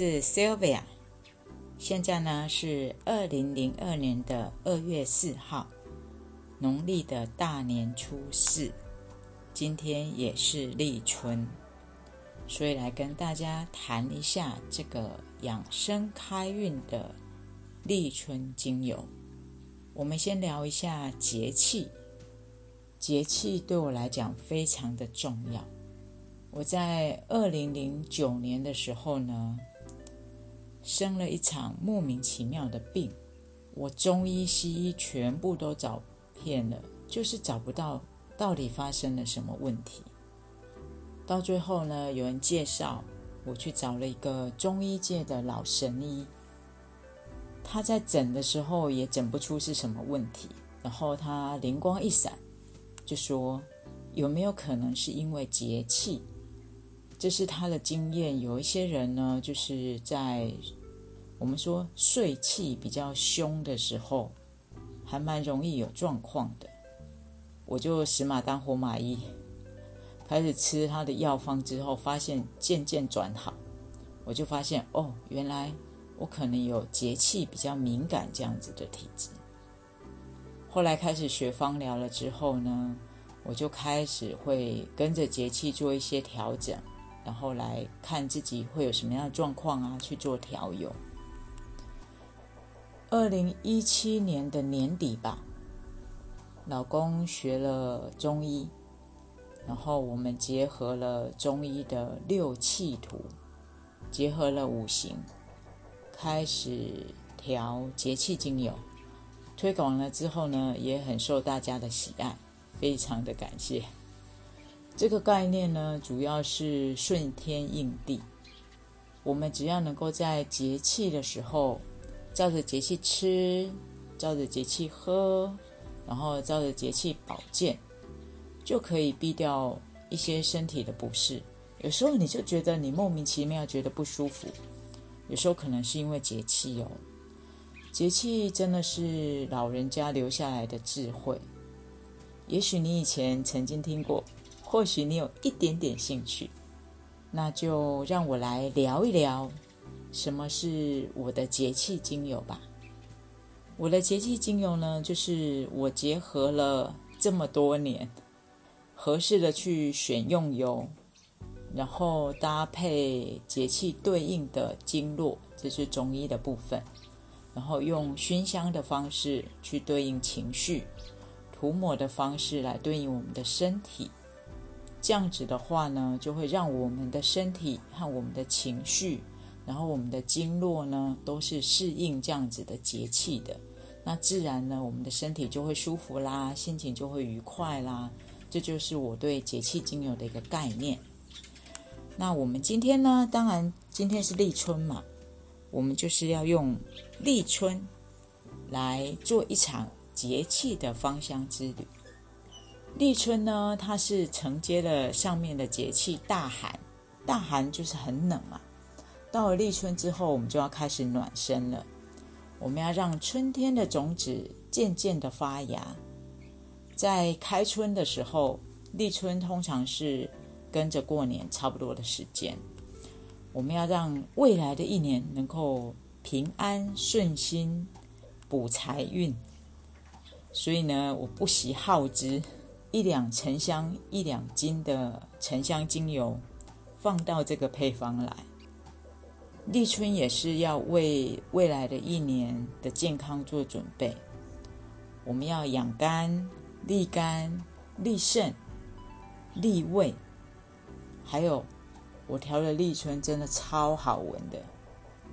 是 Sylvia。现在呢是二零零二年的二月四号，农历的大年初四，今天也是立春，所以来跟大家谈一下这个养生开运的立春精油。我们先聊一下节气，节气对我来讲非常的重要。我在二零零九年的时候呢。生了一场莫名其妙的病，我中医西医全部都找遍了，就是找不到到底发生了什么问题。到最后呢，有人介绍我去找了一个中医界的老神医，他在诊的时候也诊不出是什么问题，然后他灵光一闪，就说有没有可能是因为节气？这是他的经验。有一些人呢，就是在我们说睡气比较凶的时候，还蛮容易有状况的。我就死马当活马医，开始吃他的药方之后，发现渐渐转好。我就发现哦，原来我可能有节气比较敏感这样子的体质。后来开始学芳疗了之后呢，我就开始会跟着节气做一些调整。然后来看自己会有什么样的状况啊，去做调油。二零一七年的年底吧，老公学了中医，然后我们结合了中医的六气图，结合了五行，开始调节气精油。推广了之后呢，也很受大家的喜爱，非常的感谢。这个概念呢，主要是顺天应地。我们只要能够在节气的时候，照着节气吃，照着节气喝，然后照着节气保健，就可以避掉一些身体的不适。有时候你就觉得你莫名其妙觉得不舒服，有时候可能是因为节气哦。节气真的是老人家留下来的智慧。也许你以前曾经听过。或许你有一点点兴趣，那就让我来聊一聊什么是我的节气精油吧。我的节气精油呢，就是我结合了这么多年合适的去选用油，然后搭配节气对应的经络，这是中医的部分，然后用熏香的方式去对应情绪，涂抹的方式来对应我们的身体。这样子的话呢，就会让我们的身体和我们的情绪，然后我们的经络呢，都是适应这样子的节气的。那自然呢，我们的身体就会舒服啦，心情就会愉快啦。这就是我对节气精油的一个概念。那我们今天呢，当然今天是立春嘛，我们就是要用立春来做一场节气的芳香之旅。立春呢，它是承接了上面的节气大寒，大寒就是很冷嘛。到了立春之后，我们就要开始暖身了。我们要让春天的种子渐渐的发芽。在开春的时候，立春通常是跟着过年差不多的时间。我们要让未来的一年能够平安顺心，补财运。所以呢，我不惜耗资。一两沉香，一两斤的沉香精油，放到这个配方来。立春也是要为未来的一年的健康做准备。我们要养肝、利肝、利肾、利胃，还有我调的立春真的超好闻的，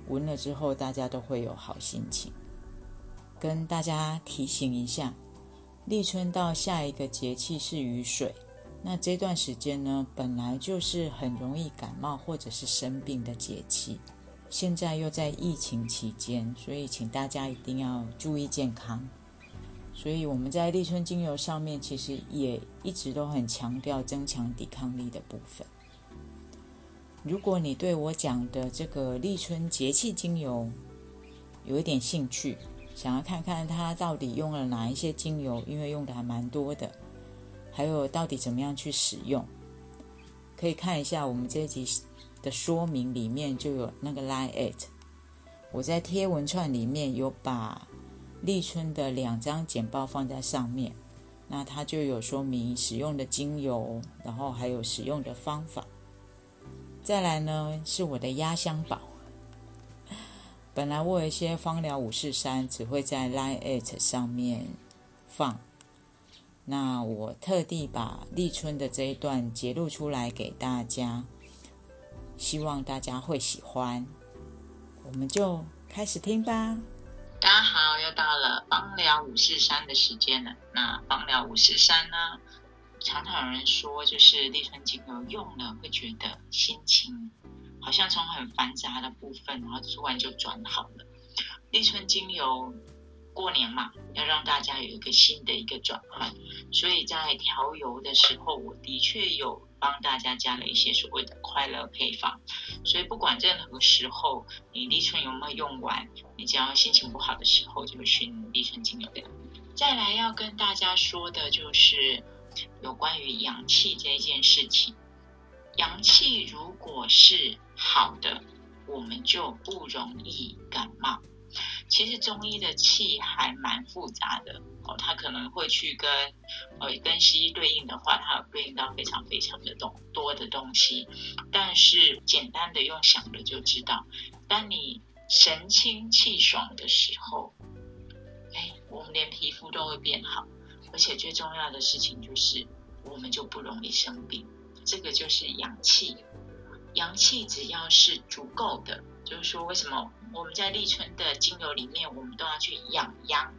闻了之后大家都会有好心情。跟大家提醒一下。立春到下一个节气是雨水，那这段时间呢，本来就是很容易感冒或者是生病的节气，现在又在疫情期间，所以请大家一定要注意健康。所以我们在立春精油上面，其实也一直都很强调增强抵抗力的部分。如果你对我讲的这个立春节气精油有一点兴趣，想要看看它到底用了哪一些精油，因为用的还蛮多的，还有到底怎么样去使用，可以看一下我们这一集的说明里面就有那个 Line at，我在贴文串里面有把立春的两张简报放在上面，那它就有说明使用的精油，然后还有使用的方法。再来呢是我的压箱宝，本来我有一些芳疗五四三只会在 Line at 上面放。那我特地把立春的这一段截录出来给大家，希望大家会喜欢。我们就开始听吧。大家好，又到了芳疗五四三的时间了。那芳疗五四三呢，常常有人说，就是立春精油用了会觉得心情好像从很繁杂的部分，然后突然就转好了。立春精油。过年嘛，要让大家有一个新的一个转换，所以在调油的时候，我的确有帮大家加了一些所谓的快乐配方。所以不管任何时候，你立春有没有用完，你只要心情不好的时候，就熏立春精油的。再来要跟大家说的就是有关于阳气这一件事情，阳气如果是好的，我们就不容易感冒。其实中医的气还蛮复杂的哦，它可能会去跟呃跟西医对应的话，它有对应到非常非常的多多的东西。但是简单的用想的就知道，当你神清气爽的时候，哎，我们连皮肤都会变好，而且最重要的事情就是我们就不容易生病。这个就是阳气，阳气只要是足够的。就是说，为什么我们在立春的精油里面，我们都要去养阳？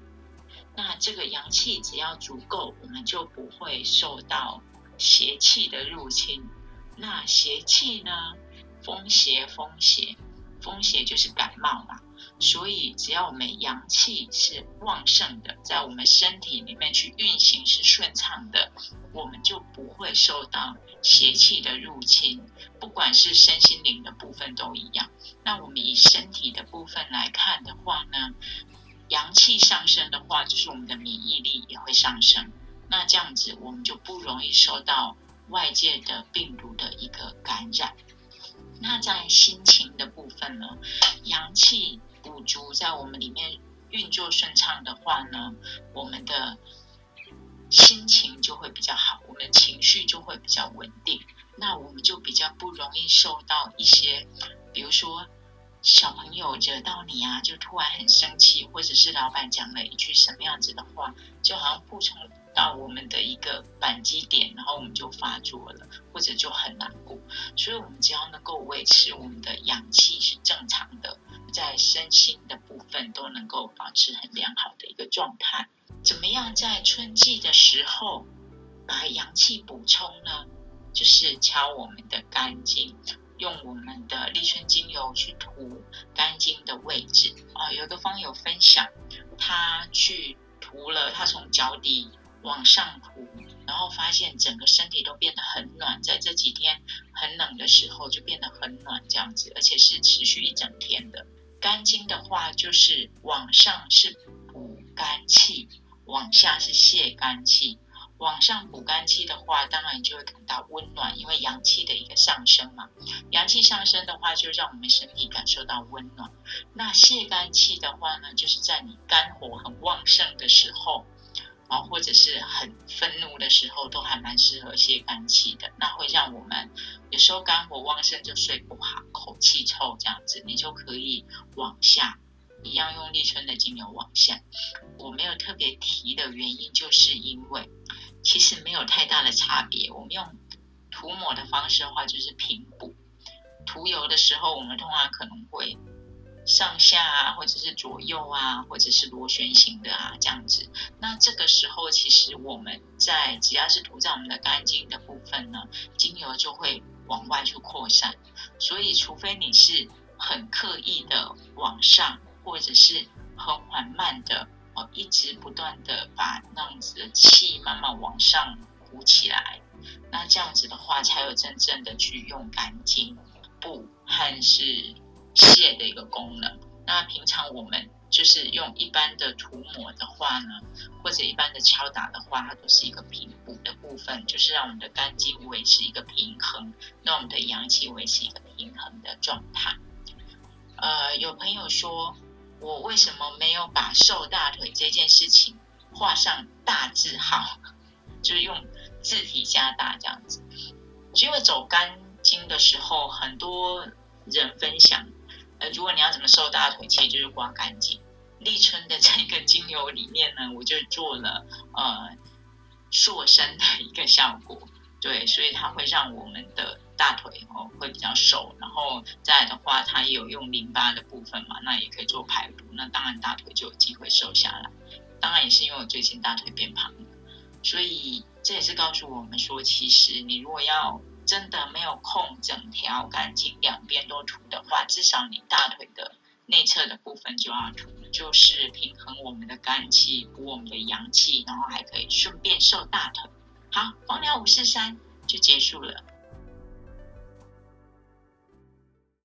那这个阳气只要足够，我们就不会受到邪气的入侵。那邪气呢？风邪，风邪，风邪就是感冒嘛。所以，只要我们阳气是旺盛的，在我们身体里面去运行是顺畅的，我们就不会受到邪气的入侵。不管是身心灵的部分都一样。那我们以身体的部分来看的话呢，阳气上升的话，就是我们的免疫力也会上升。那这样子，我们就不容易受到外界的病毒的一个感染。那在心情的部分呢，阳气。补足在我们里面运作顺畅的话呢，我们的心情就会比较好，我们情绪就会比较稳定，那我们就比较不容易受到一些，比如说小朋友惹到你啊，就突然很生气，或者是老板讲了一句什么样子的话，就好像不从到我们的一个扳机点，然后我们就发作了，或者就很难过。所以，我们只要能够维持我们的阳气是正常的。在身心的部分都能够保持很良好的一个状态。怎么样在春季的时候把阳气补充呢？就是敲我们的肝经，用我们的立春精油去涂肝经的位置。啊，有一个方友分享，他去涂了，他从脚底往上涂。然后发现整个身体都变得很暖，在这几天很冷的时候就变得很暖，这样子，而且是持续一整天的。肝经的话，就是往上是补肝气，往下是泄肝气。往上补肝气的话，当然就会感到温暖，因为阳气的一个上升嘛。阳气上升的话，就让我们身体感受到温暖。那泄肝气的话呢，就是在你肝火很旺盛的时候。啊，或者是很愤怒的时候，都还蛮适合泄肝气的。那会让我们有时候肝火旺盛就睡不好，口气臭这样子，你就可以往下，一样用立春的精油往下。我没有特别提的原因，就是因为其实没有太大的差别。我们用涂抹的方式的话，就是平补；涂油的时候，我们通常可能会。上下啊，或者是左右啊，或者是螺旋形的啊，这样子。那这个时候，其实我们在只要是涂在我们的肝经的部分呢，精油就会往外去扩散。所以，除非你是很刻意的往上，或者是很缓慢的哦，一直不断的把那样子的气慢慢往上鼓起来，那这样子的话，才有真正的去用肝经补和是。泻的一个功能。那平常我们就是用一般的涂抹的话呢，或者一般的敲打的话，它都是一个平补的部分，就是让我们的肝经维持一个平衡，让我们的阳气维持一个平衡的状态。呃，有朋友说，我为什么没有把瘦大腿这件事情画上大字号，就是用字体加大这样子？因为走肝经的时候，很多人分享。呃，如果你要怎么瘦大腿，其实就是刮干净。立春的这个精油里面呢，我就做了呃塑身的一个效果，对，所以它会让我们的大腿哦会比较瘦。然后再的话，它也有用淋巴的部分嘛，那也可以做排毒，那当然大腿就有机会瘦下来。当然也是因为我最近大腿变胖了，所以这也是告诉我们说，其实你如果要真的没有空，整条干净两边都涂的话，至少你大腿的内侧的部分就要涂，就是平衡我们的肝气，补我们的阳气，然后还可以顺便瘦大腿。好，光疗五四三就结束了。